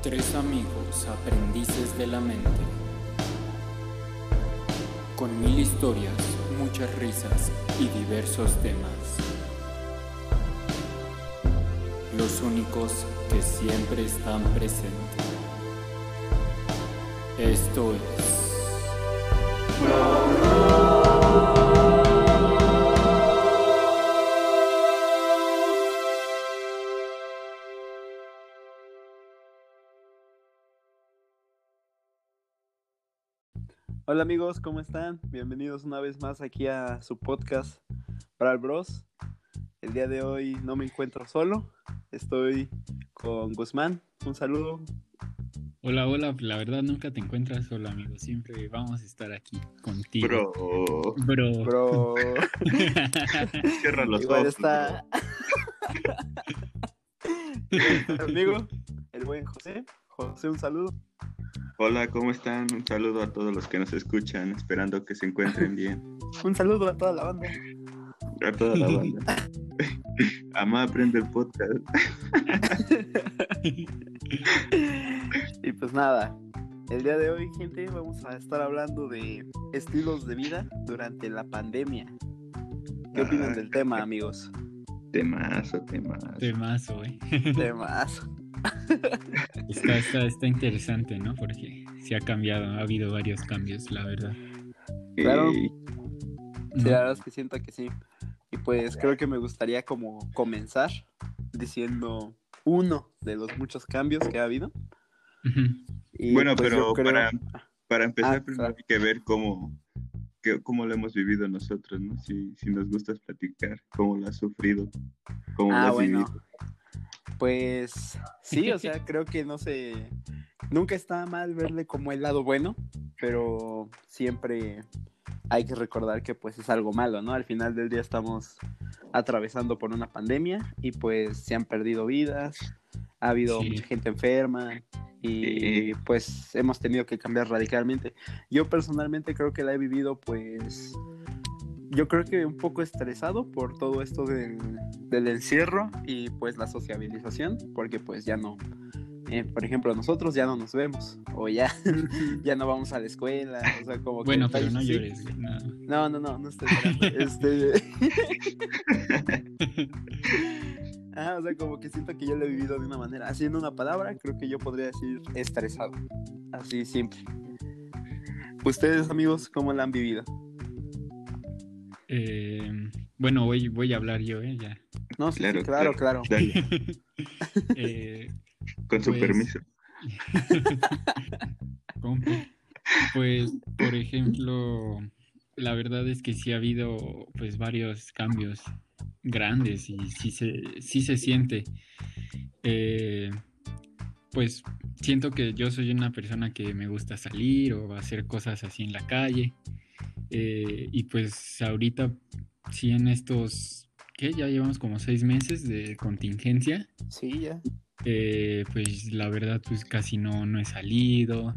Tres amigos aprendices de la mente. Con mil historias, muchas risas y diversos temas. Los únicos que siempre están presentes. Esto es... Hola amigos, ¿cómo están? Bienvenidos una vez más aquí a su podcast para el Bros. El día de hoy no me encuentro solo, estoy con Guzmán. Un saludo. Hola, hola, la verdad nunca te encuentras solo, amigo. Siempre vamos a estar aquí contigo. Bro. Bro. Bro. Cierra los Igual ojos. está. Amigo, el buen José. José, un saludo. Hola, ¿cómo están? Un saludo a todos los que nos escuchan, esperando que se encuentren bien. Un saludo a toda la banda. A toda la banda. Amá, aprende el podcast. Y pues nada, el día de hoy, gente, vamos a estar hablando de estilos de vida durante la pandemia. ¿Qué opinan Ah, del tema, amigos? Temazo, temazo. Temazo, eh. Temas. Está, está, está interesante, ¿no? Porque sí ha cambiado, ha habido varios cambios, la verdad. Claro. Sí, ¿No? la verdad es que siento que sí. Y pues creo que me gustaría como comenzar diciendo uno de los muchos cambios que ha habido. Y, Bueno, pues, pero yo creo- para, para empezar, Ah, primero claro. hay que ver cómo, que- cómo lo hemos vivido nosotros, ¿no? Si, si nos gusta platicar, cómo lo has sufrido, cómo Ah, lo has bueno. vivido. Pues sí, o sea, creo que no sé, nunca está mal verle como el lado bueno, pero siempre hay que recordar que pues es algo malo, ¿no? Al final del día estamos atravesando por una pandemia y pues se han perdido vidas, ha habido Sí. mucha gente enferma y pues hemos tenido que cambiar radicalmente. Yo personalmente creo que la he vivido pues yo creo que un poco estresado por todo esto del, del encierro y pues la sociabilización, porque pues ya no, eh, por ejemplo, nosotros ya no nos vemos o ya, ya no vamos a la escuela, o sea, como que Bueno, pero no así. llores. no. No, no, no, no estoy este... ah, o sea, como que siento que yo lo he vivido de una manera, haciendo una palabra, creo que yo podría decir estresado, así simple. Ustedes, amigos, ¿cómo la han vivido? Eh, bueno, voy, voy a hablar yo, ¿eh? Ya. Claro, No, sí, sí, claro, claro. Dale, Eh, con su Pues- permiso. Pues, por ejemplo, la verdad es que sí ha habido pues varios cambios grandes y sí se, sí se siente. Eh, pues siento que yo soy una persona que me gusta salir o hacer cosas así en la calle. Eh, y pues ahorita, sí en estos, ¿qué? Ya llevamos como seis meses de contingencia. Sí, ya. Eh, pues la verdad, pues casi no, no he salido.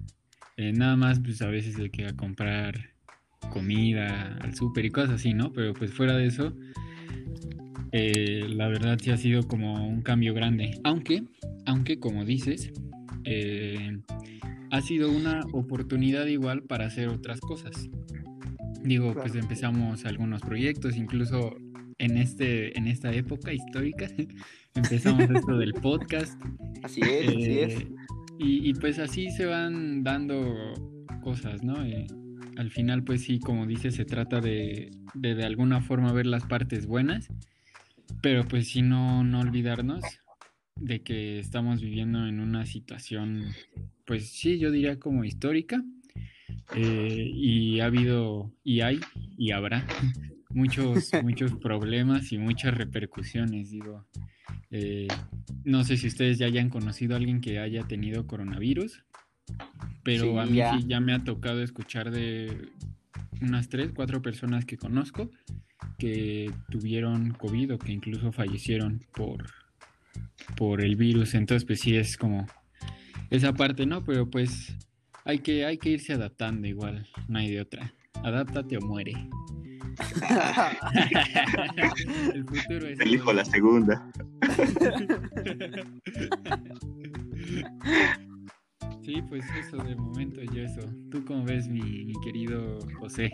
Eh, nada más, pues a veces de que a comprar comida al súper y cosas así, ¿no? Pero pues fuera de eso, eh, la verdad sí ha sido como un cambio grande. Aunque, aunque como dices, eh, ha sido una oportunidad igual para hacer otras cosas. Digo, pues Claro. empezamos algunos proyectos, incluso en este, en esta época histórica, empezamos esto del podcast. Así es, así es. Eh, y, y, pues así se van dando cosas, ¿no? Eh, al final, pues sí, como dices, se trata de, de de alguna forma ver las partes buenas, pero pues sí no, no olvidarnos de que estamos viviendo en una situación, pues sí, yo diría como histórica, eh, y ha habido, y hay, y habrá muchos, muchos problemas y muchas repercusiones, digo. Eh, no sé si ustedes ya hayan conocido a alguien que haya tenido coronavirus, pero Sí, a mí ya. sí ya me ha tocado escuchar de unas tres, cuatro personas que conozco que tuvieron COVID o que incluso fallecieron por, por el virus. Entonces, pues sí es como esa parte, ¿no? Pero pues hay que, hay que irse adaptando igual, no hay de otra. Adáptate o muere. el futuro es. Elijo la segunda. Sí, pues eso de momento yo eso. ¿Tú cómo ves, mi, mi querido José?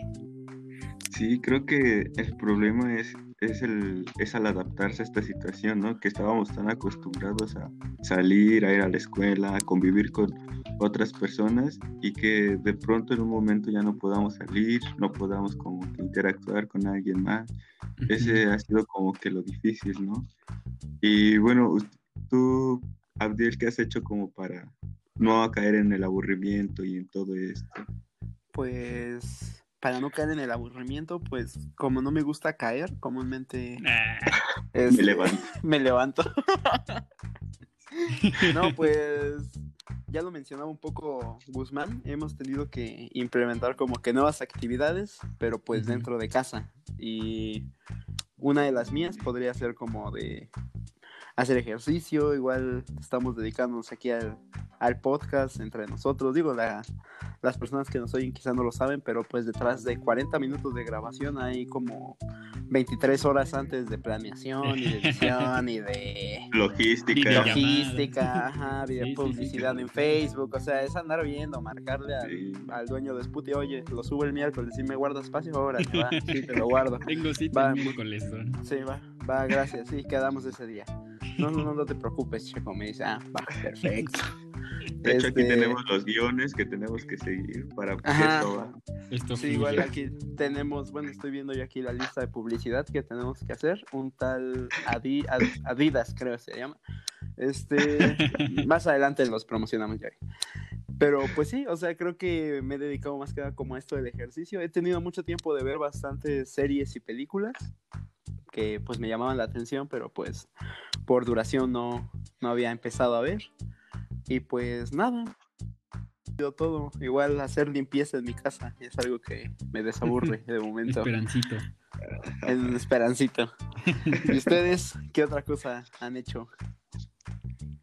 Sí, creo que el problema es, es, el, es al adaptarse a esta situación, ¿no? Que estábamos tan acostumbrados a salir, a ir a la escuela, a convivir con otras personas y que de pronto en un momento ya no podamos salir, no podamos como que interactuar con alguien más. Ese ha sido como que lo difícil, ¿no? Y bueno, tú, Abdiel, ¿qué has hecho como para no caer en el aburrimiento y en todo esto? Pues para no caer en el aburrimiento, pues como no me gusta caer, comúnmente Ah, Me levanto. me levanto. no, pues ya lo mencionaba un poco Guzmán, hemos tenido que implementar como que nuevas actividades, pero pues dentro de casa. Y una de las mías podría ser como de hacer ejercicio, igual estamos dedicándonos aquí al, al podcast entre nosotros. Digo, la- las personas que nos oyen quizá no lo saben, pero pues detrás de 40 minutos de grabación hay como 23 horas antes de planeación y de edición y de Logística. Logística, ajá, Sí, video sí, sí, publicidad sí. en Facebook, o sea, es andar viendo, marcarle al, Sí. al dueño de Sputi, oye, lo subo el miércoles, si me guardas espacio, ahora va, sí, te lo guardo. Tengo cita Va, el miércoles, ¿no? Sí, va, va, gracias, sí, quedamos ese día. No, no, no, no te preocupes, Checo, me dice, ah, va, perfecto. De hecho, aquí Este, tenemos los guiones que tenemos que seguir para que Ajá. esto va. Esto Sí, igual aquí tenemos, bueno, estoy viendo yo aquí la lista de publicidad que tenemos que hacer. Un tal Adi- Ad- Adidas, creo que se llama. Este, más adelante los promocionamos ya. Pero pues sí, o sea, creo que me he dedicado más que nada como a esto del ejercicio. He tenido mucho tiempo de ver bastantes series y películas que pues me llamaban la atención, pero pues por duración no, no había empezado a ver. Y pues nada, sido todo. Igual hacer limpieza en mi casa es algo que me desaburre de momento. Esperancito. En esperancito. ¿Y ustedes qué otra cosa han hecho?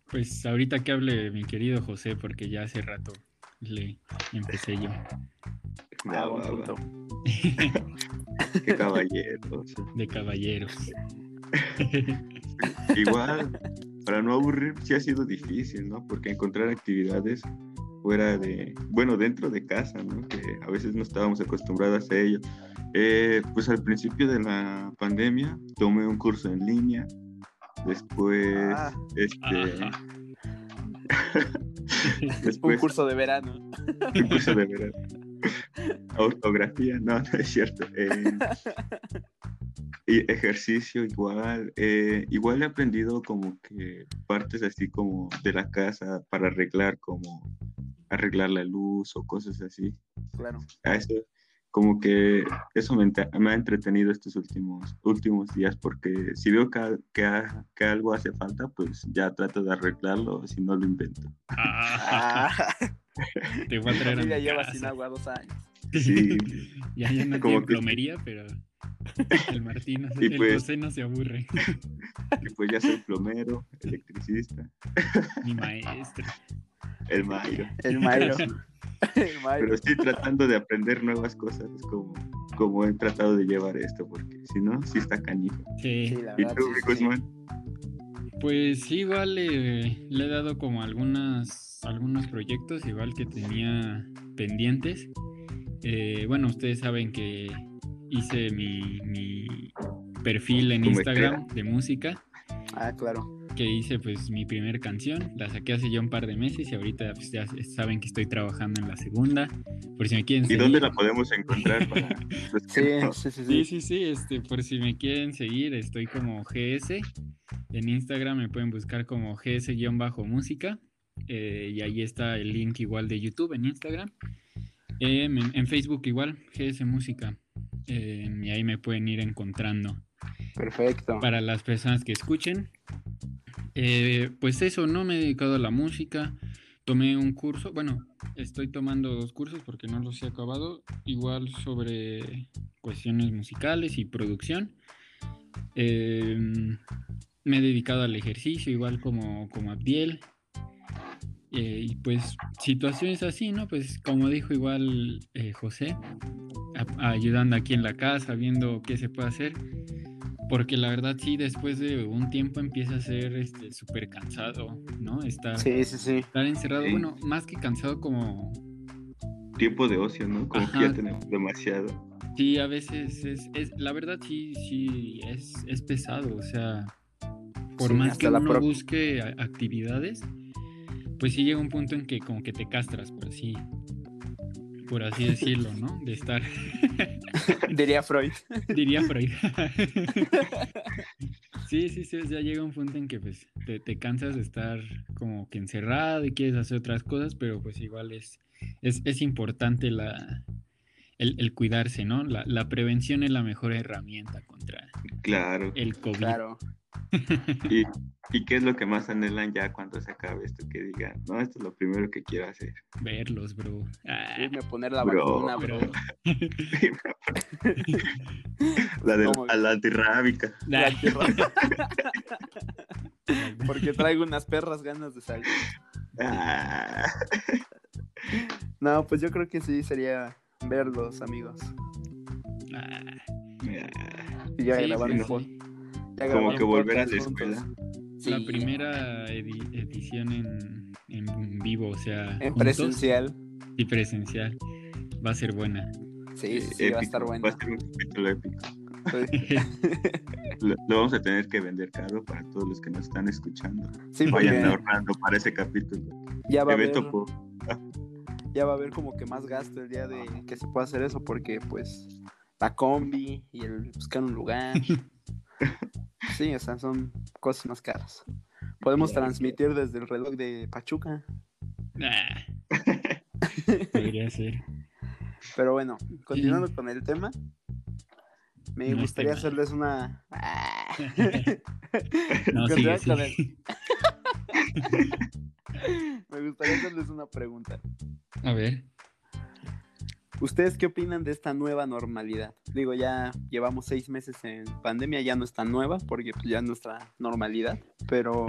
Pues ahorita que hable mi querido José, porque ya hace rato le empecé yo. Va, Ah, buen punto. Qué caballeros. de caballeros. Igual, para no aburrir, sí ha sido difícil, ¿no? Porque encontrar actividades fuera de, bueno, dentro de casa, ¿no? Que a veces no estábamos acostumbrados a ello. Eh, pues al principio de la pandemia tomé un curso en línea, después, Ah. este, Ajá. Un después curso de verano. un curso de verano. Ortografía, no, no es cierto. Eh, y ejercicio igual. eh, igual he aprendido como que partes así como de la casa para arreglar, como arreglar la luz o cosas así. Claro. A eso, como que eso me, ha entretenido estos últimos, últimos días porque si veo que, que, algo hace falta, pues ya trato de arreglarlo, si no lo invento. Ah, Ah, te voy a traer a familia mi lleva casa. sin agua dos años. Sí. ya, ya no Como tiene que- plomería, pero el Martín, Y el pues- José no se aburre. Y pues ya soy plomero, electricista, Mi maestro. el Mayro. El Mayro. Pero estoy tratando de aprender nuevas cosas, como, como he tratado de llevar esto, porque si no, sí está canijo. Sí. Sí, la ¿Y tú, sí? Pues sí, igual le, le he dado como algunas, algunos proyectos, igual que tenía pendientes. Eh, bueno, ustedes saben que hice mi, mi perfil en Instagram de música, Ah, claro. que hice pues mi primer canción, la saqué hace ya un par de meses y ahorita pues, ya saben que estoy trabajando en la segunda, por si me quieren ¿Y seguir. dónde la podemos encontrar para sí, sí, Sí, sí. sí, sí, este, por si me quieren seguir, estoy como GS. En Instagram me pueden buscar como GS-música. eh, y ahí está el link igual de YouTube en Instagram. Em, en, Facebook igual, GS Música. em, y ahí me pueden ir encontrando. Perfecto. Para las personas que escuchen. eh, pues eso, no me he dedicado a la música. Tomé un curso, bueno, estoy tomando dos cursos porque no los he acabado. Igual sobre cuestiones musicales y producción. Em, me he dedicado al ejercicio, igual como, como Abdiel. Eh, y pues situaciones así, ¿no? Pues como dijo igual eh, José, a- ayudando aquí en la casa, viendo qué se puede hacer. Porque la verdad sí, después de un tiempo empieza a ser este súper cansado, ¿no? Estar, Sí, sí, sí. estar encerrado, Sí. bueno, más que cansado como... Tiempo de ocio, ¿no? Como que ya tenemos demasiado. Sí, a veces es, es la verdad sí, sí, es, es pesado, o sea, por Sí, más que uno busque actividades, pues sí llega un punto en que como que te castras, por así, por así decirlo, ¿no? De estar, Diría Freud. diría Freud. Sí, sí, sí, ya llega un punto en que pues te, te cansas de estar como que encerrado y quieres hacer otras cosas, pero pues igual es, es, es importante la, el, el cuidarse, ¿no? La, la prevención es la mejor herramienta contra Claro. el COVID. Claro. ¿Y, ¿Y qué es lo que más anhelan ya cuando se acabe esto? Que digan, no, esto es lo primero que quiero hacer. Verlos, bro. Ah, Irme a poner la Bro. vacuna, bro. la de la, la antirrábica. La tierra. Porque traigo unas perras ganas de salir. Ah, No, pues yo creo que sí sería verlos, amigos. Ah, Y ya sí, grabar sí, sí. ya como que volver a la escuela. La primera edi- edición en, en vivo, o sea, En juntos presencial. y presencial. Va a ser buena. Sí, sí, sí, va a estar Épico, bueno. Va a ser un capítulo épico. Lo, lo vamos a tener que vender caro para todos los que nos están escuchando. Sí, Vayan ahorrando para ese capítulo. ya va, a haber, Evento por... ya va a haber como que más gasto el día de que se pueda hacer eso, porque pues la combi y el buscar un lugar. Sí, o sea, son cosas más caras. Podemos transmitir desde el reloj de Pachuca. Ah. Podría ser. Pero bueno, continuando con el tema, me No gustaría tema. hacerles una. No, sigue, Continuando con sigue. Me gustaría hacerles una pregunta. A ver. ¿Ustedes qué opinan de esta nueva normalidad? Digo, ya llevamos seis meses en pandemia, ya no es tan nueva porque pues, ya es nuestra normalidad, pero...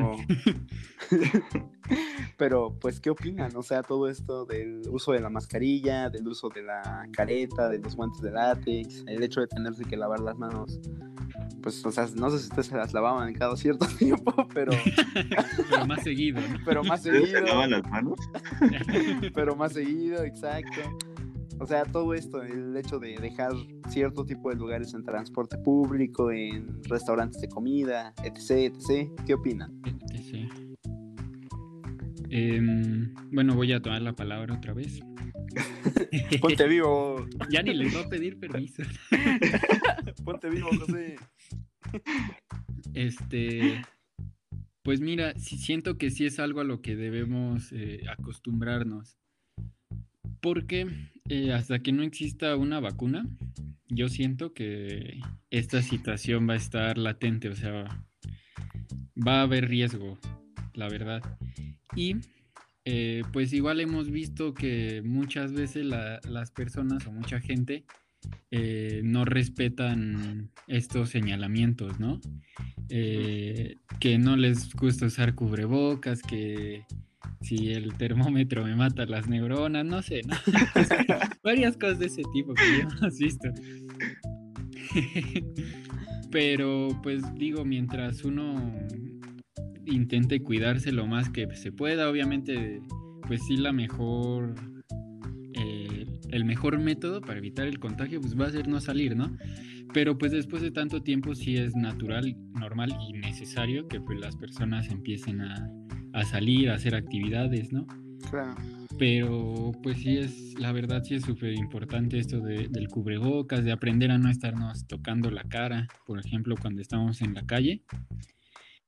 pero, pues, ¿qué opinan? O sea, todo esto del uso de la mascarilla, del uso de la careta, de los guantes de látex, el hecho de tenerse que lavar las manos. Pues, o sea, no sé si ustedes se las lavaban cada cierto tiempo, pero, Pero más seguido, ¿no? pero más ¿Ustedes se seguido. lavan las manos? pero más seguido, exacto. O sea, todo esto, el hecho de dejar cierto tipo de lugares en transporte público, en restaurantes de comida, etc, etc. ¿Qué opinan? Sí. Em, bueno, voy a tomar la palabra otra vez. Ponte vivo, Ya ni les voy a pedir permiso. ponte vivo, José. Este, pues mira, sí siento que sí es algo a lo que debemos eh, acostumbrarnos. Porque eh, hasta que no exista una vacuna, yo siento que esta situación va a estar latente, o sea, va a haber riesgo, la verdad. Y eh, pues igual hemos visto que muchas veces la- las personas o mucha gente eh, no respetan estos señalamientos, ¿no? Eh, que no les gusta usar cubrebocas, que si el termómetro me mata las neuronas, no sé, ¿no? Varias cosas de ese tipo que hemos visto. Pero pues digo, mientras uno intente cuidarse lo más que se pueda, obviamente, pues sí la mejor, eh, el mejor método para evitar el contagio pues va a ser no salir, ¿no? Pero pues después de tanto tiempo sí es natural, normal y necesario que pues las personas empiecen a, a salir, a hacer actividades, ¿no? Claro. Pero pues sí es, la verdad sí es súper importante esto de- del cubrebocas, de aprender a no estarnos tocando la cara, por ejemplo, cuando estamos en la calle,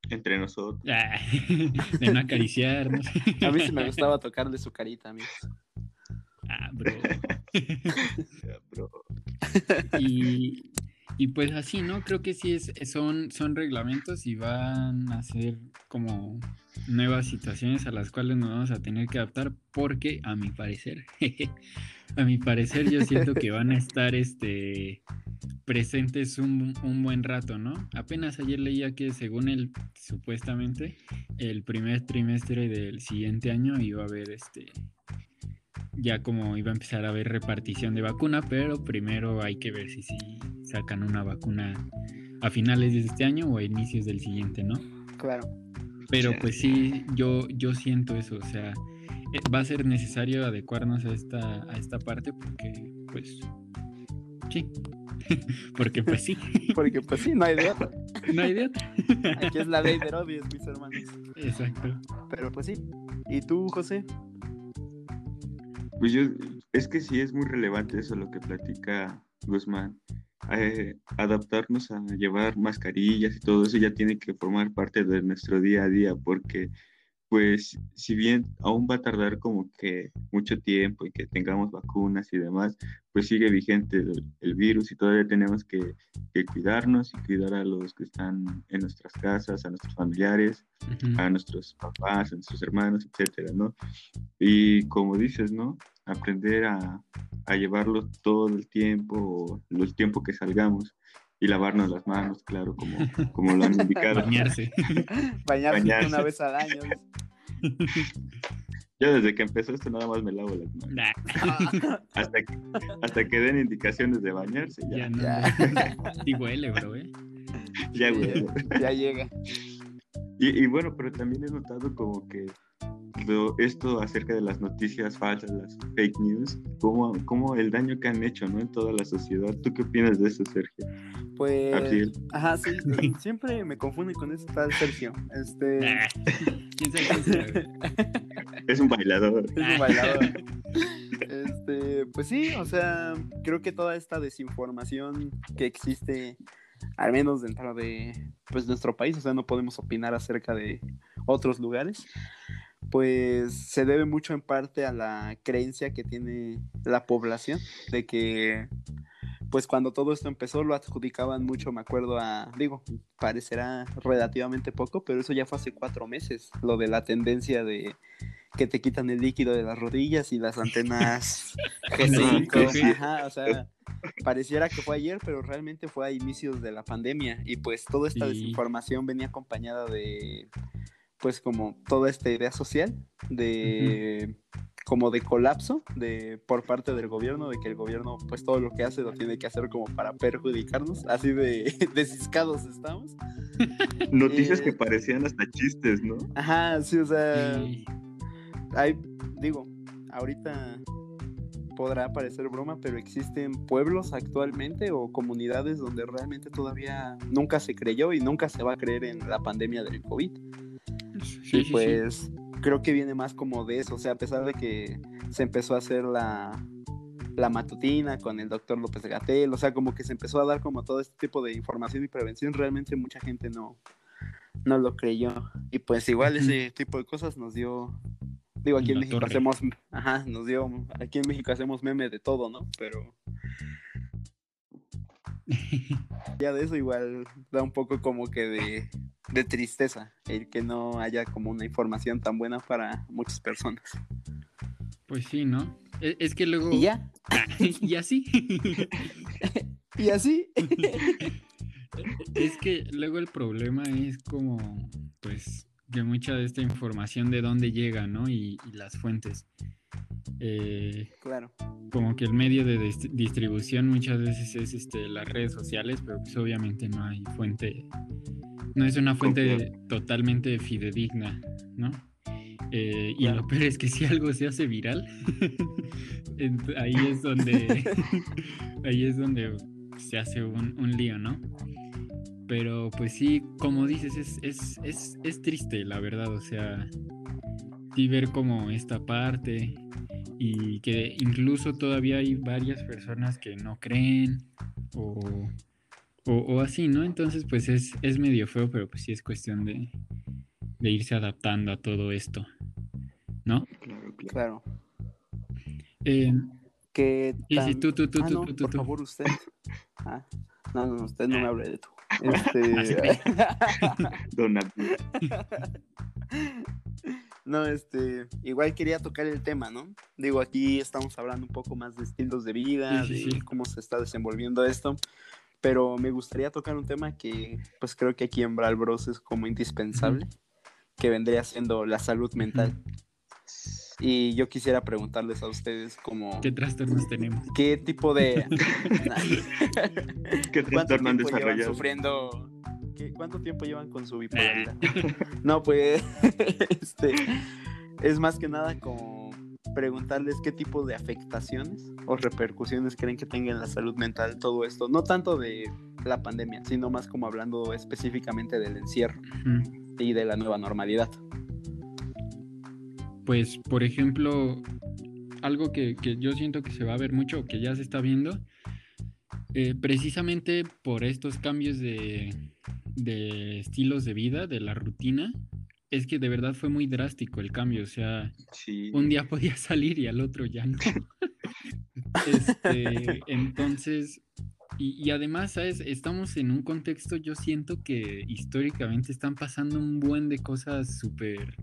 Entre nosotros. Ah, de no acariciarnos. A mí sí me gustaba tocarle su carita, amigos. Ah, bro. Bro. Y, y pues así, ¿no? Creo que sí es, son, son reglamentos y van a ser como nuevas situaciones a las cuales nos vamos a tener que adaptar porque a mi parecer, a mi parecer yo siento que van a estar este presentes un, un buen rato, ¿no? Apenas ayer leía que según el supuestamente el primer trimestre del siguiente año iba a haber este ya como iba a empezar a haber repartición de vacuna, pero primero hay que ver si, si sacan una vacuna a finales de este año o a inicios del siguiente, ¿no? Claro. Pero pues sí, yo, yo siento eso, o sea, va a ser necesario adecuarnos a esta, a esta parte porque, pues, sí. porque pues sí. Porque pues sí, no hay de otra. No hay de otra. Aquí es la ley de Herodes, mis hermanos. Exacto. Pero pues sí. ¿Y tú, José? Pues yo, es que sí es muy relevante eso lo que platica Guzmán. Eh, adaptarnos a llevar mascarillas y todo eso ya tiene que formar parte de nuestro día a día porque pues si bien aún va a tardar como que mucho tiempo y que tengamos vacunas y demás, pues sigue vigente el, virus y todavía tenemos que, cuidarnos y cuidar a los que están en nuestras casas, a nuestros familiares, a nuestros papás, a nuestros hermanos, etcétera, ¿no? Y como dices, ¿no? Aprender a, a llevarlo todo el tiempo, el tiempo que salgamos y lavarnos las manos, claro, como, como lo han indicado. Bañarse. Bañarse. una vez al año. Yo desde que empezó esto nada más me lavo las manos. hasta, que, hasta que den indicaciones de bañarse. Ya, ya Y huele, bro, ¿eh? Ya huele. Ya llega. Y, y bueno, pero también he notado como que esto acerca de las noticias falsas, las fake news, como, como el daño que han hecho ¿no? en toda la sociedad. ¿Tú qué opinas de eso, Sergio? Pues, ajá, sí, siempre me confunden con ese tal Sergio. Este... es un bailador. Es un bailador. Este, pues sí, o sea, creo que toda esta desinformación que existe, al menos dentro de pues, nuestro país, o sea, no podemos opinar acerca de otros lugares, pues se debe mucho en parte a la creencia que tiene la población de que pues cuando todo esto empezó lo adjudicaban mucho, me acuerdo a, digo, parecerá relativamente poco, pero eso ya fue hace cuatro meses, lo de la tendencia de que te quitan el líquido de las rodillas y las antenas G5, ajá, o sea, pareciera que fue ayer, pero realmente fue a inicios de la pandemia y pues toda esta desinformación venía acompañada de pues como toda esta idea social de como de colapso de por parte del gobierno de que el gobierno pues todo lo que hace lo tiene que hacer como para perjudicarnos así de desiscados estamos. Noticias que eh, parecían hasta chistes no ajá sí o sea hay digo ahorita podrá parecer broma, pero existen pueblos actualmente o comunidades donde realmente todavía nunca se creyó y nunca se va a creer en la pandemia del COVID y pues creo que viene más como de eso, o sea, a pesar de que se empezó a hacer la, la matutina con el doctor López Gatel, o sea, como que se empezó a dar como todo este tipo de información y prevención, realmente mucha gente no, no lo creyó. Y pues igual ese tipo de cosas nos dio, digo, aquí en México hacemos, ajá, nos dio, aquí en México hacemos meme de todo, ¿no? Pero ya de eso igual da un poco como que de, de tristeza el que no haya como una información tan buena para muchas personas. Pues sí, ¿no? E, es, que luego... ¿Y ya? y así. y así. es que luego el problema es como, pues, que mucha de esta información de dónde llega, ¿no? Y, las fuentes. Eh, claro. Como que el medio de distribución muchas veces es este, las redes sociales, pero pues obviamente no hay fuente no es una fuente totalmente fidedigna, ¿no? Eh, y lo peor es que si algo se hace viral, ahí es donde ahí es donde se hace un, lío, ¿no? Pero pues sí, como dices, es, es, triste, la verdad, o sea, sí ver como esta parte y que incluso todavía hay varias personas que no creen o o, así, ¿no? Entonces, pues es, es medio feo, pero pues sí es cuestión de, irse adaptando a todo esto, ¿no? Claro. claro. Eh, ¿Qué sí, tú, tú, tú, ah, tú, tú, por favor, usted. Ah, no, no, usted no me hable de tú. Este... No, este, igual quería tocar el tema, ¿no? Digo, aquí estamos hablando un poco más de estilos de vida, de cómo se está desenvolviendo esto pero me gustaría tocar un tema que pues creo que aquí en Bral Bros es como indispensable, que vendría siendo la salud mental. Y yo quisiera preguntarles a ustedes como... ¿Qué trastornos tenemos? ¿Qué tipo de... ¿Qué ¿Cuánto trastorno han desarrollado? sufriendo? ¿Qué- ¿Cuánto tiempo llevan con su bipolaridad? no, pues, este, es más que nada como preguntarles qué tipo de afectaciones o repercusiones creen que tenga en la salud mental todo esto. No tanto de la pandemia, sino más como hablando específicamente del encierro y de la nueva normalidad. Pues, por ejemplo, algo que, que yo siento que se va a ver mucho, que ya se está viendo, eh, precisamente por estos cambios de, de estilos de vida, de la rutina, es que de verdad fue muy drástico el cambio. O sea, Sí. un día podía salir y al otro ya no. Este, entonces, y, y además, ¿sabes? Estamos en un contexto, yo siento que históricamente están pasando un buen de cosas súper,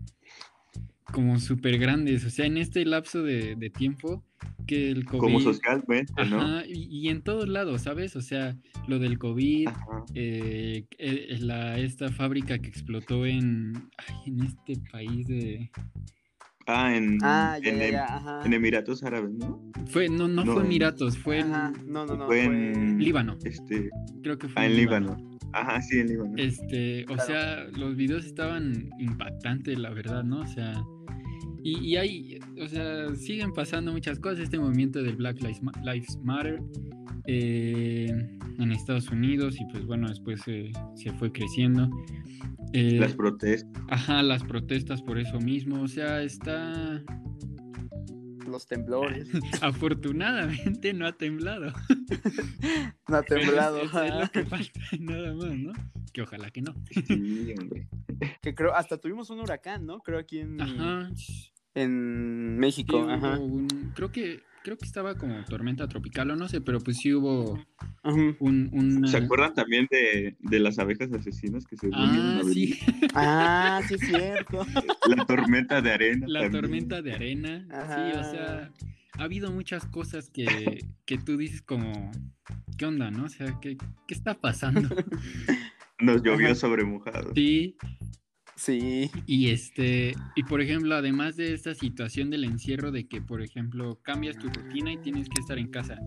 como súper grandes. O sea, en este lapso de, de tiempo que el COVID... Como socialmente, ¿no? Ajá, y, y en todos lados, ¿sabes? O sea, lo del COVID, eh, eh, la, esta fábrica que explotó en, ay, en este país de... Ah, en, Ah, ya, en, ya, Em- ya, en Emiratos Árabes, ¿no? Fue, no, no, No, fue en- Emiratos, fue en Ajá, no, no, no. Fue fue- en- Líbano. Este, Creo que fue ah, en Líbano. Ajá, sí, en Líbano. Este, o Claro. sea, los videos estaban impactantes, la verdad, ¿no? O sea, y, y hay, o sea, siguen pasando muchas cosas. Este movimiento del Black Lives, Ma- Lives Matter eh, en Estados Unidos y pues bueno, después eh, se fue creciendo. Eh, Las protestas. Ajá, las protestas por eso mismo, o sea, está... Los temblores. Afortunadamente no ha temblado. No ha es- temblado. es- es ajá. lo que falta, nada más, ¿no? Que ojalá que no. Sí, hombre. Que creo, hasta tuvimos un huracán, ¿no? Creo aquí en, Ajá. en Sí, México. hubo Ajá. un- creo que creo que estaba como tormenta tropical o no sé, pero pues sí hubo un, un ¿Se acuerdan también de, de las abejas asesinas que se Ah, sí, Ah, sí es cierto. La tormenta de arena. la también. tormenta de arena. Sí, o sea, ha habido muchas cosas que, que tú dices como, ¿qué onda, no? O sea, ¿qué, qué está pasando? Nos llovió Ajá. sobre mojado. Sí, Sí. Y este, y por ejemplo, además de esta situación del encierro de que, por ejemplo, cambias tu rutina y tienes que estar en casa.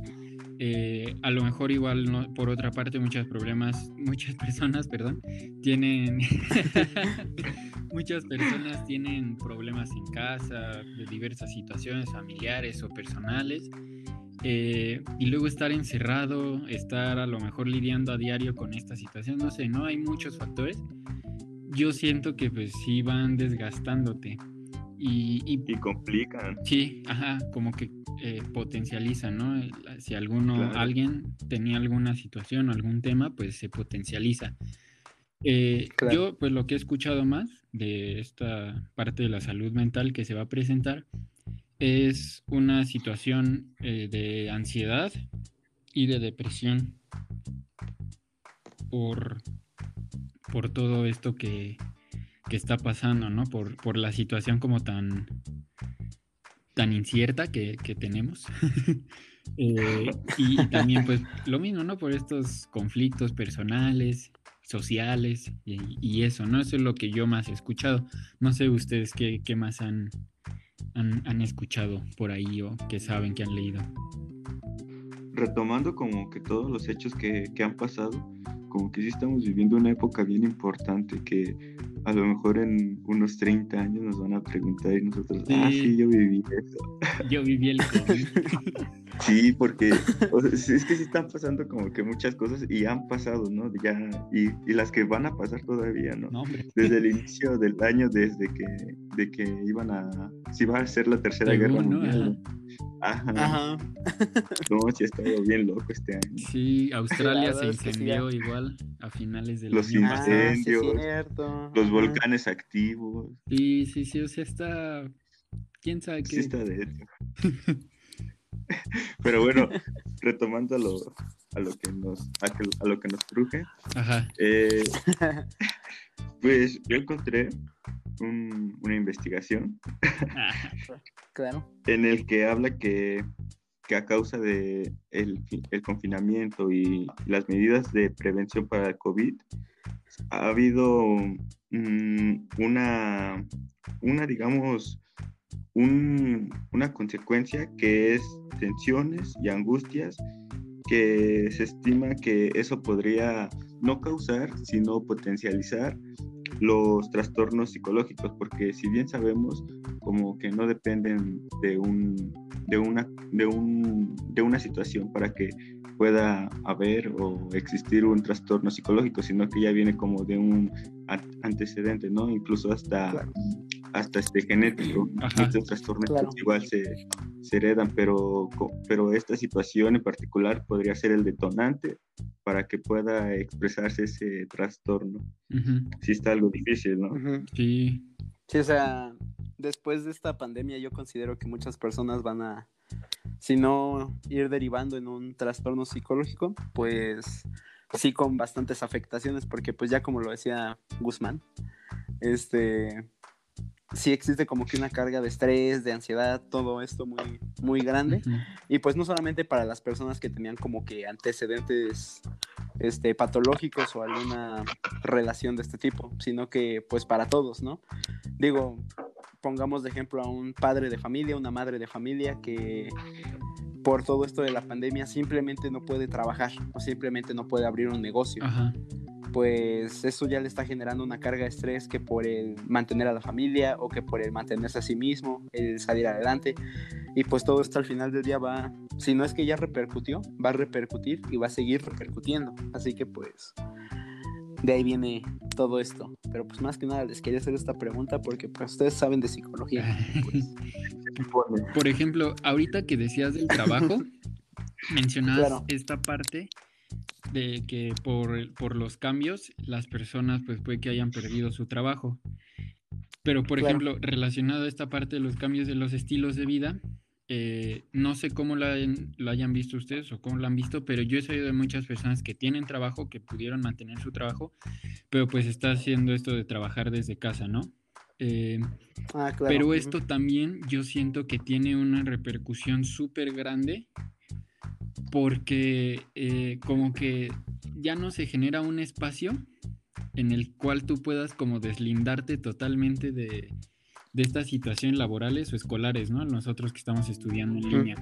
eh, a lo mejor igual no- por otra parte muchos problemas, muchas personas, perdón, tienen muchas personas tienen problemas en casa, de diversas situaciones familiares o personales. Eh, y luego estar encerrado, estar a lo mejor lidiando a diario con esta situación, no sé, ¿no? Hay muchos factores yo siento que pues sí van desgastándote. Y, y Y complican. sí, ajá, como que eh, potencializan, ¿no? Si alguno, Claro. alguien tenía alguna situación o algún tema, pues se potencializa. Eh, Claro. Yo, pues lo que he escuchado más de esta parte de la salud mental que se va a presentar es una situación eh, de ansiedad y de depresión por, por todo esto que, que está pasando, ¿no? Por, por la situación como tan, tan incierta que, que tenemos. Eh, y también, pues, lo mismo, ¿no? Por estos conflictos personales, sociales y, y eso, ¿no? Eso es lo que yo más he escuchado. No sé ustedes qué, qué más han, han, han escuchado por ahí o que saben que han leído. Retomando como que todos los hechos que, que han pasado, como que sí estamos viviendo una época bien importante que a lo mejor en unos 30 años nos van a preguntar y nosotros, ah, Sí. sí, yo viví eso. Yo viví el COVID. Sí, porque o sea, sí, es que sí están pasando como que muchas cosas y han pasado, ¿no? Ya, y, y las que van a pasar todavía, ¿no? Desde el inicio del año, desde que, de que iban a, si va a ser la tercera guerra Según, ¿no? mundial. Ajá. Ajá. No, sí ha estado bien loco este año. Sí, Australia se sí, incendió igual a finales del Los año Ah, pasado. sí es Incendios, cierto. Los Ajá. volcanes activos. Sí, sí, sí, o sea, está... ¿Quién sabe Sí qué? está de hecho. Pero bueno, retomando a lo, a lo que nos a, que- a lo que nos truje, Ajá. eh, pues yo encontré un- una investigación Claro. en el que habla que, que a causa de el confinamiento y las medidas de prevención para el COVID ha habido mm, una una digamos una consecuencia que es tensiones y angustias que se estima que eso podría no causar, sino potencializar los trastornos psicológicos, porque si bien sabemos como que no dependen de un de una de un de una situación para que pueda haber o existir un trastorno psicológico, sino que ya viene como de un antecedente, ¿no? Incluso hasta hasta este genético. Muchos trastornos igual se, se, heredan, pero, pero esta situación en particular podría ser el detonante para que pueda expresarse ese trastorno. Si está algo difícil, ¿no? Sí. Sí, o sea, después de esta pandemia yo considero que muchas personas van a, si no ir derivando en un trastorno psicológico, pues sí con bastantes afectaciones, porque pues ya como lo decía Guzmán, este, sí existe como que una carga de estrés, de ansiedad, todo esto muy, muy grande. Y pues no solamente para las personas que tenían como que antecedentes este, patológicos o alguna relación de este tipo, sino que pues para todos, ¿no? Digo, pongamos de ejemplo a un padre de familia, una madre de familia que por todo esto de la pandemia simplemente no puede trabajar o simplemente no puede abrir un negocio. Ajá pues eso ya le está generando una carga de estrés que por el mantener a la familia o que por el mantenerse a sí mismo, el salir adelante. Y pues todo esto al final del día va, si no es que ya repercutió, va a repercutir y va a seguir repercutiendo. Así que pues de ahí viene todo esto. Pero pues más que nada les quería hacer esta pregunta porque pues ustedes saben de psicología. Pues. Por ejemplo, ahorita que decías del trabajo, mencionabas esta parte de que por, por, los cambios las personas pues puede que hayan perdido su trabajo. Pero por ejemplo, relacionado a esta parte de los cambios de los estilos de vida, eh, no sé cómo lo hayan, visto ustedes o cómo lo han visto, pero yo he sabido de muchas personas que tienen trabajo, que pudieron mantener su trabajo, pero pues está haciendo esto de trabajar desde casa, ¿no? Eh, ah, pero esto también yo siento que tiene una repercusión súper grande porque eh, como que ya no se genera un espacio en el cual tú puedas como deslindarte totalmente de, estas situaciones laborales o escolares, ¿no? Nosotros que estamos estudiando en línea.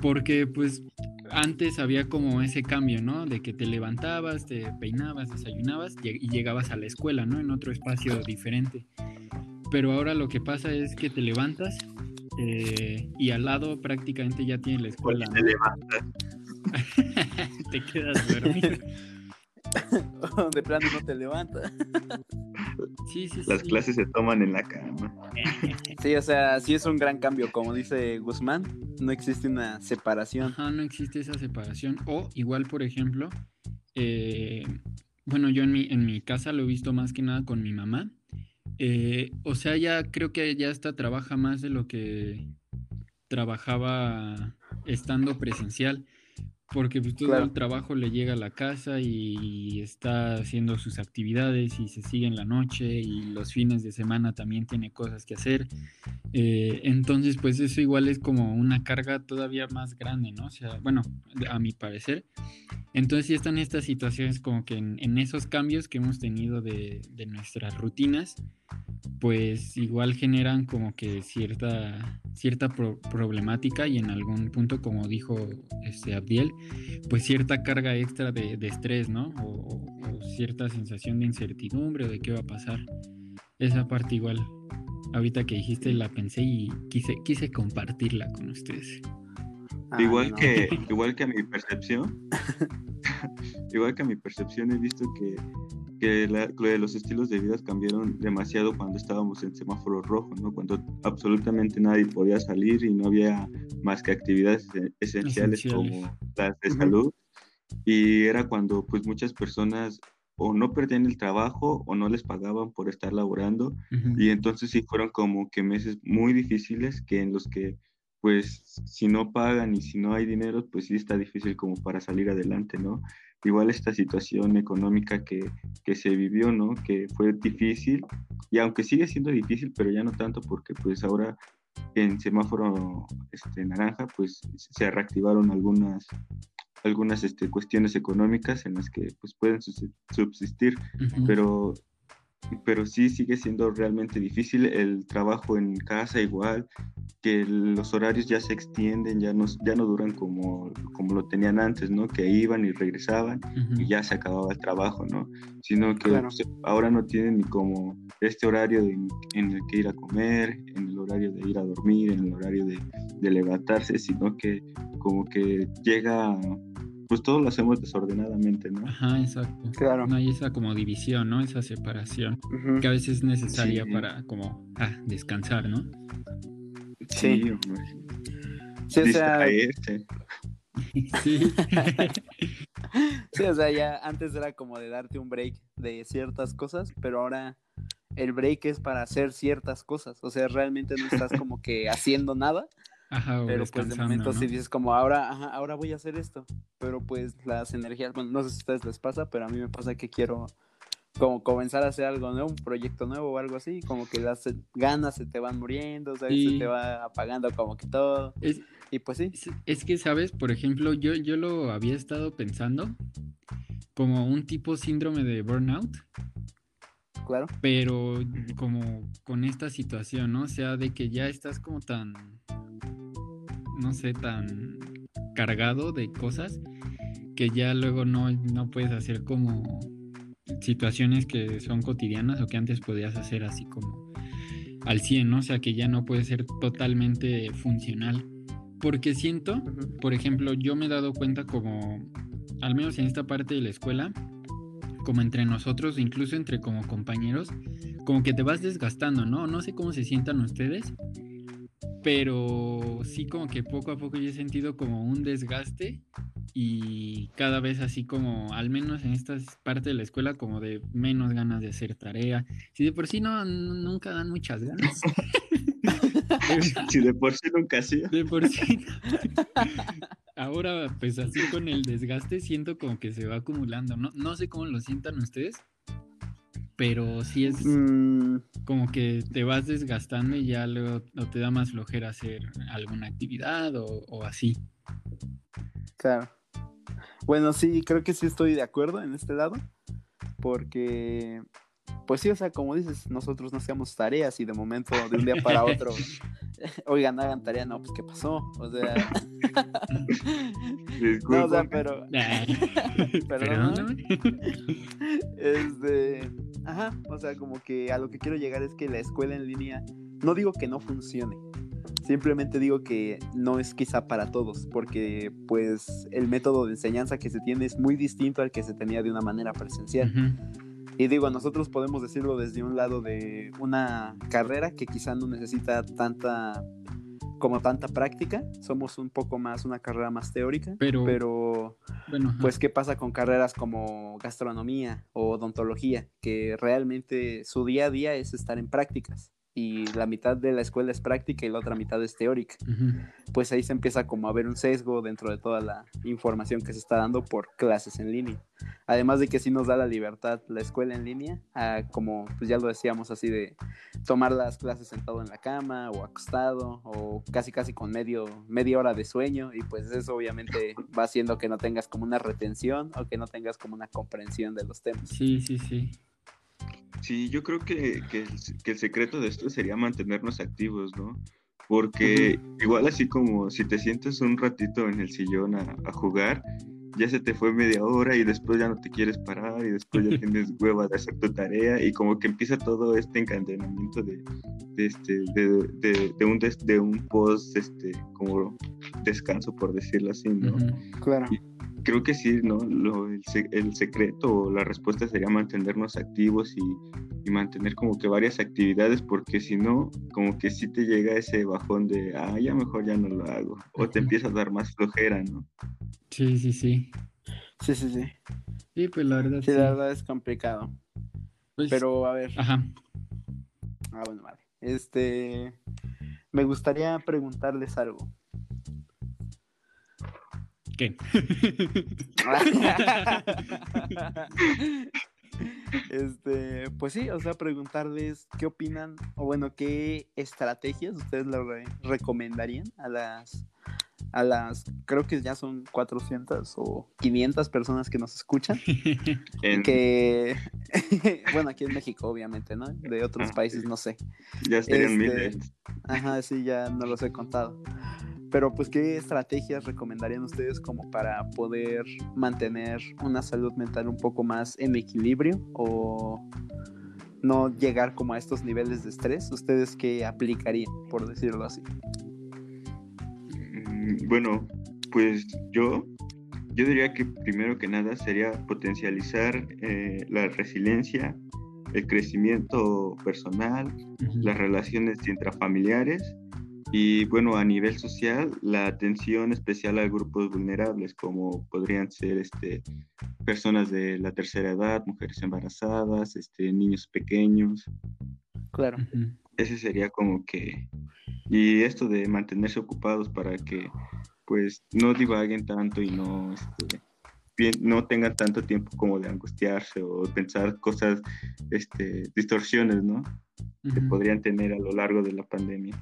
Porque pues antes había como ese cambio, ¿no? De que te levantabas, te peinabas, desayunabas y llegabas a la escuela, ¿no? En otro espacio diferente. Pero ahora lo que pasa es que te levantas eh, y al lado prácticamente ya tiene la escuela. Te levantas. te quedas dormido. de plano no te levanta. Sí, sí, Las clases se toman en la cama. Sí, o sea, sí es un gran cambio. Como dice Guzmán, no existe una separación. Ajá, no existe esa separación. O igual, por ejemplo, eh, bueno, yo en mi, en mi casa lo he visto más que nada con mi mamá. Eh, o sea, ya creo que ya está trabaja más de lo que trabajaba estando presencial porque pues, todo el trabajo le llega a la casa y está haciendo sus actividades y se sigue en la noche y los fines de semana también tiene cosas que hacer. Eh, entonces, pues eso igual es como una carga todavía más grande, ¿no? O sea, bueno, a mi parecer. Entonces sí están estas situaciones como que en, esos cambios que hemos tenido de, nuestras rutinas, pues igual generan como que cierta, cierta problemática y en algún punto, como dijo este Abdiel, pues cierta carga extra de, estrés, ¿no? O, cierta sensación de incertidumbre de qué va a pasar. Esa parte igual, ahorita que dijiste la pensé y quise, quise compartirla con ustedes. Ah, igual, que, igual que mi percepción, igual que a mi percepción he visto que, que los estilos de vida cambiaron demasiado cuando estábamos en semáforo rojo, ¿no? Cuando absolutamente nadie podía salir y no había más que actividades esenciales, como las de salud. Y era cuando pues muchas personas o no perdían el trabajo o no les pagaban por estar laborando. Y entonces sí fueron como que meses muy difíciles que en los que pues si no pagan y si no hay dinero, pues sí está difícil como para salir adelante, ¿no? Igual esta situación económica que, que se vivió, ¿no? Que fue difícil y aunque sigue siendo difícil, pero ya no tanto porque pues ahora en semáforo este, naranja, pues se reactivaron algunas algunas este, cuestiones económicas en las que pues pueden subsistir, pero pero sí sigue siendo realmente difícil el trabajo en casa igual, que los horarios ya se extienden, ya no, ya no duran como, como lo tenían antes, ¿no? Que iban y regresaban y ya se acababa el trabajo, ¿no? Sino que pues, ahora no tienen ni como este horario en el que ir a comer, en el horario de ir a dormir, en el horario de, de levantarse, sino que como que llega pues todo lo hacemos desordenadamente, ¿no? Ajá, exacto. Claro. No hay esa como división, ¿no? Esa separación que a veces es necesaria para como ah, descansar, ¿no? Sí. Sí, o sea... sí. sí, o sea, ya antes era como de darte un break de ciertas cosas, pero ahora el break es para hacer ciertas cosas. O sea, realmente no estás como que haciendo nada, pero pues de momento si dices como ahora, ahora voy a hacer esto, pero pues las energías, bueno, no sé si a ustedes les pasa, pero a mí me pasa que quiero como comenzar a hacer algo nuevo, un proyecto nuevo o algo así, como que las ganas se te van muriendo, sea, se te va apagando como que todo. y pues sí. Es, que, ¿sabes? Por ejemplo, yo, yo lo había estado pensando como un tipo síndrome de burnout. Claro. Pero como con esta situación, ¿no? O sea, de que ya estás como tan no sé, tan cargado de cosas que ya luego no, no puedes hacer como situaciones que son cotidianas o que antes podías hacer así como al 100, ¿no? O sea, que ya no puede ser totalmente funcional. Porque siento, por ejemplo, yo me he dado cuenta como, al menos en esta parte de la escuela, como entre nosotros, incluso entre como compañeros, como que te vas desgastando, ¿no? No sé cómo se sientan ustedes, pero sí como que poco a poco yo he sentido como un desgaste y cada vez así como, al menos en esta parte de la escuela, como de menos ganas de hacer tarea. Si de por sí no, nunca dan muchas ganas. si de por sí nunca sí. De por sí. Ahora, pues así con el desgaste siento como que se va acumulando. No, no sé cómo lo sientan ustedes, pero sí es mm. como que te vas desgastando y ya luego no te da más flojera hacer alguna actividad o, así. Claro. Bueno, sí, creo que sí estoy de acuerdo en este lado, porque, pues sí, o sea, como dices, nosotros no hacíamos tareas y de momento, de un día para otro, oigan, hagan tarea, no, pues, ¿qué pasó? O sea... no, o sea, pero... Perdón. este Ajá, o sea, como que a lo que quiero llegar es que la escuela en línea, no digo que no funcione, simplemente digo que no es quizá para todos, porque pues el método de enseñanza que se tiene es muy distinto al que se tenía de una manera presencial. Y digo, nosotros podemos decirlo desde un lado de una carrera que quizá no necesita tanta como tanta práctica, somos un poco más una carrera más teórica, pero, pero bueno, pues qué pasa con carreras como gastronomía o odontología, que realmente su día a día es estar en prácticas y la mitad de la escuela es práctica y la otra mitad es teórica. Pues ahí se empieza como a ver un sesgo dentro de toda la información que se está dando por clases en línea. Además de que sí nos da la libertad la escuela en línea, como pues ya lo decíamos así de tomar las clases sentado en la cama o acostado o casi casi con medio, media hora de sueño y pues eso obviamente va haciendo que no tengas como una retención o que no tengas como una comprensión de los temas. Sí, sí, sí. Sí, yo creo que, el, secreto de esto sería mantenernos activos, ¿no? Porque igual así como si te sientes un ratito en el sillón a, jugar, ya se te fue media hora y después ya no te quieres parar y después ya tienes hueva de hacer tu tarea y como que empieza todo este encadenamiento de, este, de, un, de un post este, como descanso, por decirlo así, ¿no? Claro creo que sí, ¿no? Lo, el, secreto o la respuesta sería mantenernos activos y, mantener como que varias actividades, porque si no, como que sí te llega ese bajón de, ah, ya mejor ya no lo hago, o te empieza a dar más flojera, ¿no? Sí, sí, sí. Sí, sí, sí. Sí, pues la verdad. Sí, la verdad es complicado. Pues, Pero a ver. Ajá. Ah, bueno, vale. Este. Me gustaría preguntarles algo. ¿Qué? este, pues sí, o sea, preguntarles qué opinan, o bueno, qué estrategias ustedes le recomendarían a las a las, creo que ya son 400 o 500 personas que nos escuchan. En- Que, bueno, aquí en México, obviamente, ¿no? De otros Ah, países, sí. no sé. ya estarían este, miles. Ajá, sí, ya no los he contado. Pero pues, ¿qué estrategias recomendarían ustedes como para poder mantener una salud mental un poco más en equilibrio o no llegar como a estos niveles de estrés? ¿Ustedes qué aplicarían, por decirlo así? Mm, Bueno, pues yo, yo diría que primero que nada sería potencializar eh, la resiliencia, el crecimiento personal, las relaciones intrafamiliares y bueno, a nivel social, la atención especial a grupos vulnerables como podrían ser este, personas de la tercera edad, mujeres embarazadas, este, niños pequeños. Claro. Ese sería como que... Y esto de mantenerse ocupados para que pues no divaguen tanto y no, este, pi- no tengan tanto tiempo como de angustiarse o pensar cosas, este, distorsiones, ¿no? Que podrían tener a lo largo de la pandemia.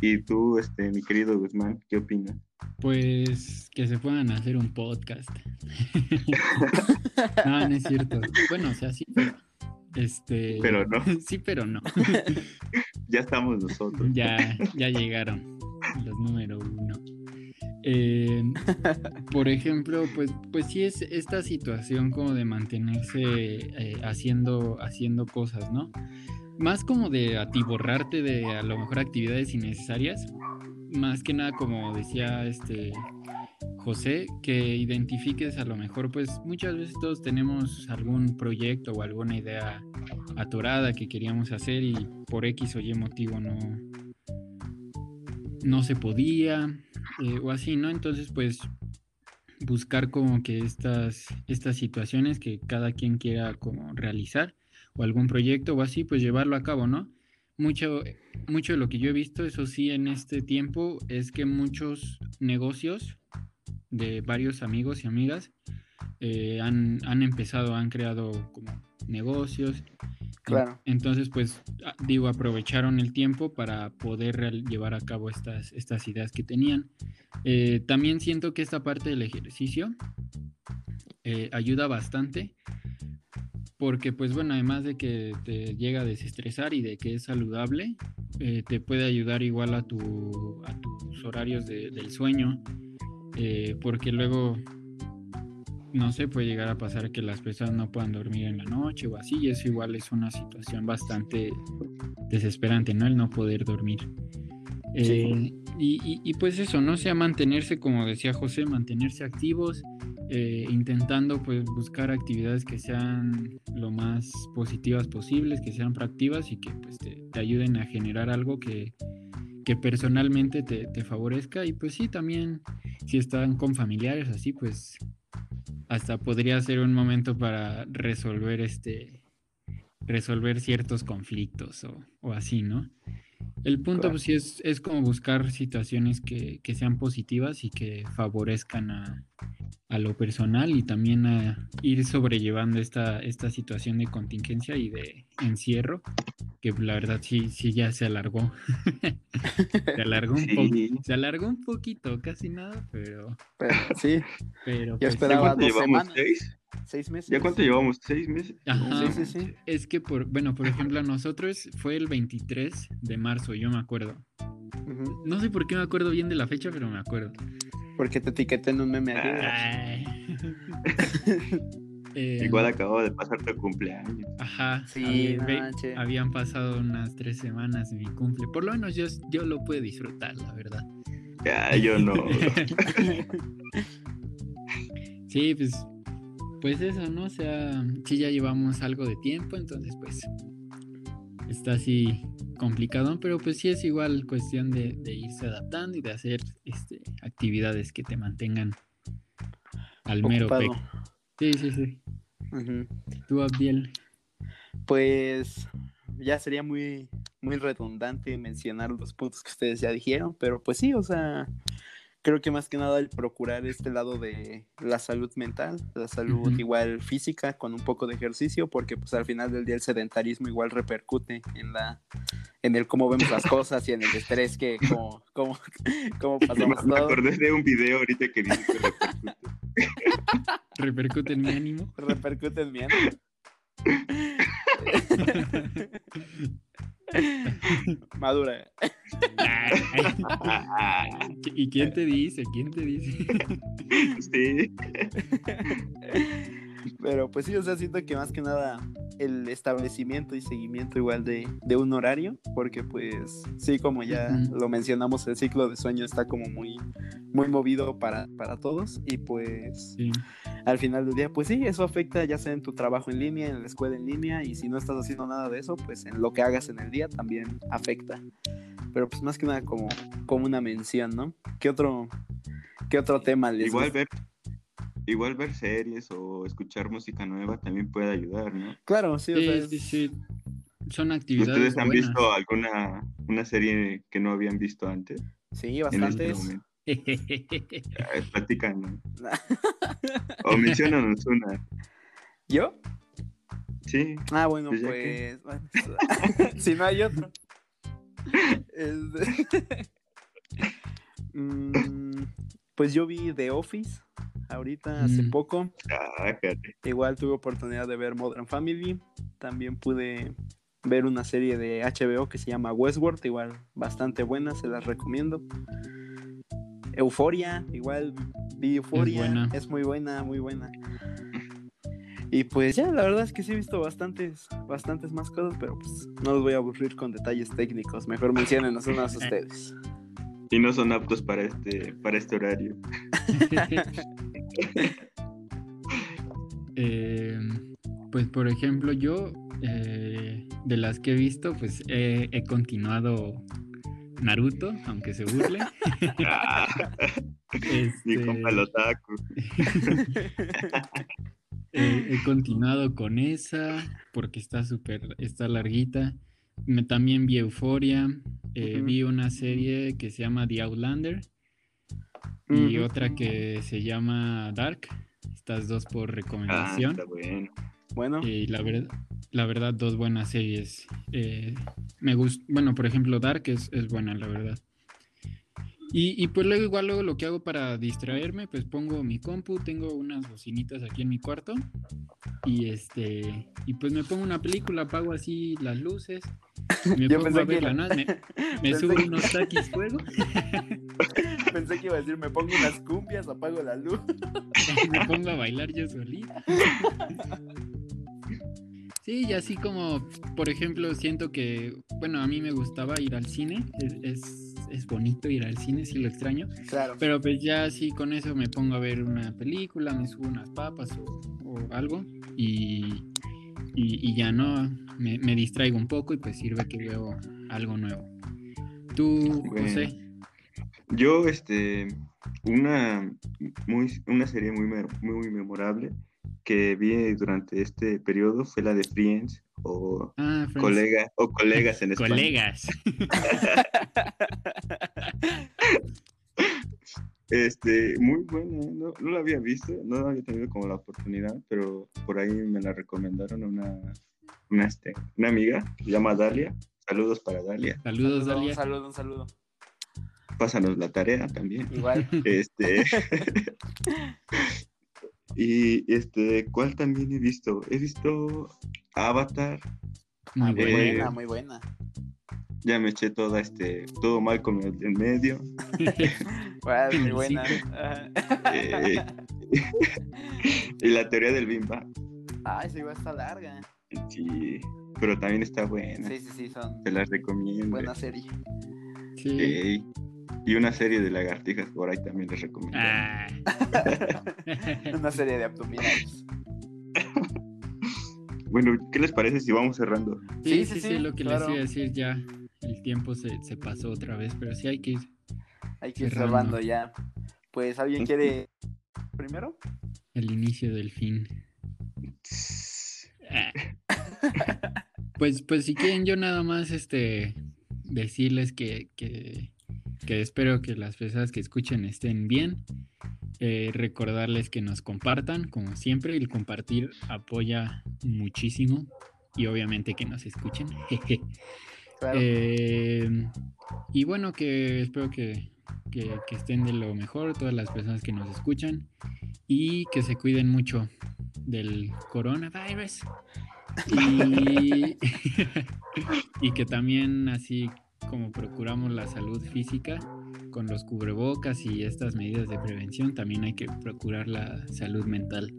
Y tú, este, mi querido Guzmán, ¿qué opinas? Pues que se puedan hacer un podcast. no, no es cierto. Bueno, o sea, sí, pero. Este. Pero no. Sí, pero no. Ya estamos nosotros. ya, ya llegaron los número uno. Eh, por ejemplo, pues, pues sí es esta situación como de mantenerse eh, haciendo, haciendo cosas, ¿no? Más como de atiborrarte de a lo mejor actividades innecesarias. Más que nada, como decía este José, que identifiques a lo mejor, pues muchas veces todos tenemos algún proyecto o alguna idea atorada que queríamos hacer y por X o Y motivo no, no se podía eh, o así, ¿no? Entonces, pues buscar como que estas, estas situaciones que cada quien quiera como realizar o algún proyecto o así, pues llevarlo a cabo, ¿no? Mucho, mucho de lo que yo he visto, eso sí, en este tiempo, es que muchos negocios de varios amigos y amigas eh, han, han empezado, han creado como negocios. Claro. Entonces, pues, a- digo, aprovecharon el tiempo para poder llevar a cabo estas, estas ideas que tenían. Eh, también siento que esta parte del ejercicio eh, ayuda bastante porque, pues bueno, además de que te llega a desestresar y de que es saludable, eh, te puede ayudar igual a, tu, a tus horarios de- del sueño, eh, porque luego, no sé, puede llegar a pasar que las personas no puedan dormir en la noche o así, y eso igual es una situación bastante desesperante, ¿no? El no poder dormir. Eh, y, y- y pues eso, ¿no? O sea, mantenerse, como decía José, mantenerse activos, eh, intentando pues buscar actividades que sean lo más positivas posibles, que sean proactivas y que pues te, te ayuden a generar algo que, que personalmente te, te favorezca. Y pues sí, también si están con familiares así, pues hasta podría ser un momento para resolver este resolver ciertos conflictos o, o así, ¿no? El punto, Claro. pues sí, es, es como buscar situaciones que, que sean positivas y que favorezcan a, a lo personal y también a ir sobrellevando esta, esta situación de contingencia y de encierro, que la verdad sí, sí ya se alargó. se alargó un Sí. poco. Se alargó un poquito, casi nada, pero. Pero, sí, pero Yo pues, esperaba ¿Ya cuánto dos semanas. ¿Seis? Seis meses. ¿Ya cuánto llevamos? ¿Seis meses? Ajá. Sí, sí, sí. Es que, por, bueno, por ejemplo, a nosotros fue el 23 de marzo, yo me acuerdo. No sé por qué me acuerdo bien de la fecha, pero me acuerdo. Porque te etiqueté en un meme. Eh, Igual acababa de pasar tu cumpleaños. Ajá. Sí, había- ve- manche. habían pasado unas tres semanas de mi cumple. Por lo menos yo, yo lo puedo disfrutar, la verdad. Ya, yo no. Sí, pues, pues eso, ¿no? O sea, sí ya llevamos algo de tiempo, entonces pues está así complicado, pero pues sí es igual cuestión de, de irse adaptando y de hacer este, actividades que te mantengan al mero. Sí, sí, sí. Tú, Abdiel. Pues ya sería muy, muy redundante mencionar los puntos que ustedes ya dijeron, pero pues sí, o sea, creo que más que nada el procurar este lado de la salud mental, la salud igual física con un poco de ejercicio, porque pues al final del día el sedentarismo igual repercute en la en el cómo vemos las cosas y en el estrés que como como, como Me, pasamos me todo. acordé de un video ahorita que dice que repercute. Repercute en mi ánimo. Repercute en mí. Madura. ¿Y quién te dice? ¿Quién te dice? sí. Pero pues sí, o sea, siento que más que nada el establecimiento y seguimiento igual de, de un horario, porque pues sí, como ya lo mencionamos, el ciclo de sueño está como muy, muy movido para, para todos y pues Sí. al final del día, pues sí, eso afecta ya sea en tu trabajo en línea, en la escuela en línea y si no estás haciendo nada de eso, pues en lo que hagas en el día también afecta. Pero pues más que nada como, como una mención, ¿no? ¿Qué otro, qué otro tema les Igual gusta? ver, igual ver series o escuchar música nueva también puede ayudar, ¿no? Claro, sí, o sea, Sí, es- sí, sí. Son actividades ¿Ustedes han buenas. visto alguna una serie que no habían visto antes? sí, este bastantes. Eh, Platican, ¿no? O menciónanos una. ¿Yo? Sí. Ah, bueno, Pues pues. bueno, si no hay otro. Este- Mm, pues yo vi The Office ahorita hace Mm. poco. Ah. Igual tuve oportunidad de ver Modern Family. También pude ver una serie de HBO que se llama Westworld, igual bastante buena, se las recomiendo. Euforia, igual vi Euforia, es muy buena, muy buena. Y pues ya, la verdad es que sí he visto bastantes, bastantes más cosas, pero pues no los voy a aburrir con detalles técnicos. Mejor menciónenos unas ustedes. Y no son aptos para este, para este horario. Eh, pues por ejemplo, yo eh, de las que he visto, pues he, he continuado Naruto, aunque se burle. Este, eh, he continuado con esa porque está súper, está larguita. Me, también vi Euforia, eh, vi una serie que se llama The Outlander y otra que se llama Dark. Estas dos por Ah, recomendación. está bueno. Bueno, Y la verdad, la verdad, dos buenas series. Eh, me gusta, bueno, por ejemplo, Dark es, es buena, la verdad. Y, y pues luego igual luego lo que hago para distraerme, pues pongo mi compu, tengo unas bocinitas aquí en mi cuarto y este y pues me pongo una película, apago así las luces, me Yo pongo a la- ¿no? me, me subo que- unos taquis fuego, pensé que iba a decir, me pongo unas cumbias, apago la luz. me pongo a bailar yo solito. Sí, y así como, por ejemplo, siento que, bueno, a mí me gustaba ir al cine, es, es, es bonito ir al cine, sí lo extraño, Claro. pero pues ya así con eso me pongo a ver una película, me subo unas papas o, o algo y, y, y ya no, me, me distraigo un poco y pues sirve que veo algo nuevo. Tú, Bueno. José, Yo, este, una, muy, una serie muy, muy memorable que vi durante este periodo fue la de Friends o ah, Friends. colega o colegas en español. Colegas. Este, muy buena, no, no la había visto, no había tenido como la oportunidad, pero por ahí me la recomendaron una, una, este, una amiga que se llama Dalia. Saludos para Dalia. Saludos, Un Dalia. saludo, un saludo. Pásanos la tarea también. Igual. Este. y este, ¿cuál también he visto? He visto Avatar. Muy Ah, Eh, buena. muy buena. Ya me eché toda este, todo mal con el en medio. Muy buena. Eh, y la teoría del Big Bang. Ay, esa igual está larga. Sí, pero también está buena. Sí, sí, sí, son Te las recomiendo. buena serie. Sí. Y una serie de lagartijas por ahí también les recomiendo. Ah. Una serie de abdominales. Bueno, ¿qué les parece si vamos cerrando? Sí, Sí, sí, sí, sí, sí, lo que claro. les iba a decir ya. El tiempo se, se pasó otra vez, pero sí hay que ir. Hay que ir Cerrando. cerrando ya. Pues, ¿alguien quiere primero? El inicio del fin. Pues, pues si quieren yo nada más este decirles que, que, que espero que las personas que escuchen estén bien. Eh, recordarles que nos compartan, como siempre, el compartir apoya muchísimo y obviamente que nos escuchen. Claro. Eh, y bueno, que espero que, que- que estén de lo mejor todas las personas que nos escuchan y que se cuiden mucho del coronavirus. Y, y que también así como procuramos la salud física con los cubrebocas y estas medidas de prevención, también hay que procurar la salud mental.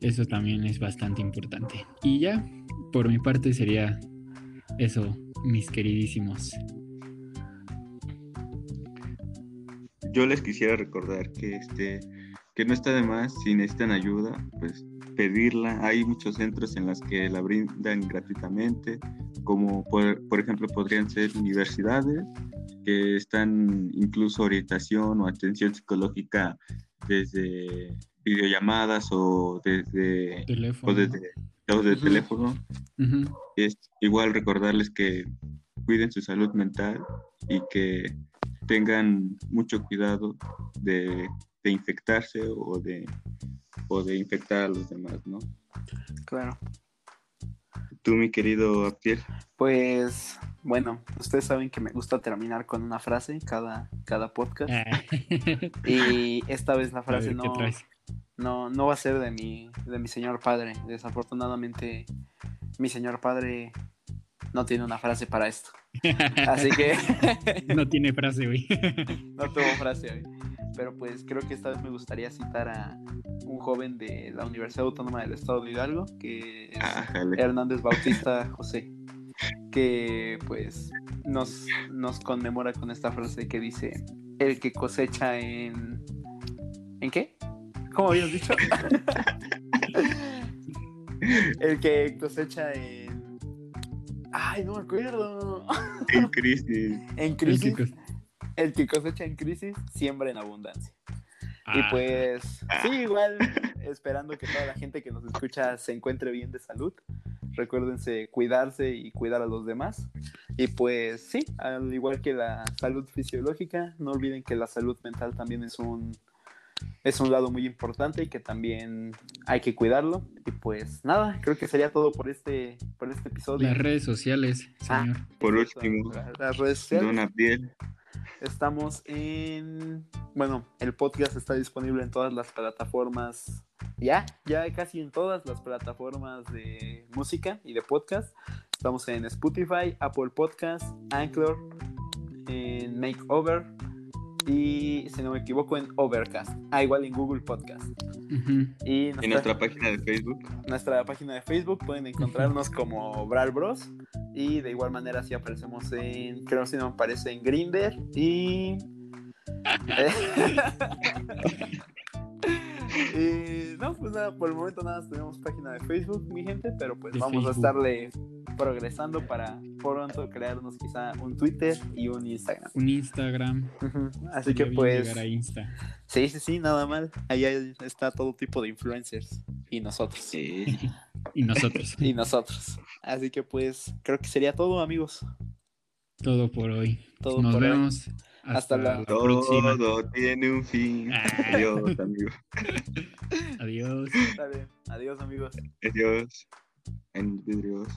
Eso también es bastante importante. Y ya, por mi parte sería eso, mis queridísimos. Yo les quisiera recordar que este que no está de más si necesitan ayuda, pues pedirla. Hay muchos centros en los que la brindan gratuitamente, como por, por ejemplo podrían ser universidades que están incluso orientación o atención psicológica desde videollamadas o desde Teléfono. o desde, o de teléfono. Es igual recordarles que cuiden su salud mental y que tengan mucho cuidado de, de infectarse o de, o de infectar a los demás, ¿no? Claro. Tú, mi querido Abdiel, Pues bueno, ustedes saben que me gusta terminar con una frase cada, cada podcast. Ah. Y esta vez la frase ver, ¿qué no, no, no va a ser de mi, de mi señor padre. Desafortunadamente, mi señor padre no tiene una frase para esto. Así que No tiene frase, güey. no tuvo frase hoy. Pero pues creo que esta vez me gustaría citar a un joven de la Universidad Autónoma del Estado de Hidalgo, que es ájale. Hernández Bautista José, que pues nos, nos conmemora con esta frase que dice, el que cosecha en... ¿En qué? ¿Cómo habías dicho? el que cosecha en... Ay, no me acuerdo. En crisis. En El crisis, el que cosecha en crisis, siembra en abundancia. Y Ah, pues, sí, igual, esperando que toda la gente que nos escucha se encuentre bien de salud. Recuérdense cuidarse y cuidar a los demás. Y pues, sí, al igual que la salud fisiológica, no olviden que la salud mental también es un, es un lado muy importante y que también hay que cuidarlo. Y pues, nada, creo que sería todo por este, por este episodio. Las redes sociales, Ah. señor. Por Eso, último, las redes sociales. Estamos en. Bueno, el podcast está disponible en todas las plataformas. Ya, ya casi en todas las plataformas de música y de podcast. Estamos en Spotify, Apple Podcast, Anchor, en Makeover y, si no me equivoco, en Overcast. Ah, igual en Google Podcast. Y En nuestra, nuestra página de Facebook. nuestra página de Facebook pueden encontrarnos como Bral Bros. Y de igual manera si aparecemos en, creo si no me aparece en Grinder y... y no, pues nada, por el momento nada, más tenemos página de Facebook, mi gente, pero pues De vamos a estarle progresando para pronto crearnos quizá un Twitter y un Instagram. Un Instagram. Así que pues... llegar a Insta. Sí, sí, sí, nada mal. Allá está todo tipo de influencers y nosotros. Sí. Y nosotros. Y nosotros. Así que pues creo que sería todo, amigos. Todo por hoy. Todo Nos por hoy. Hasta, Hasta la todo próxima. Todo tiene un fin. Ah. Adiós, amigo. Adiós. Adiós, amigos. Adiós. En vidrios.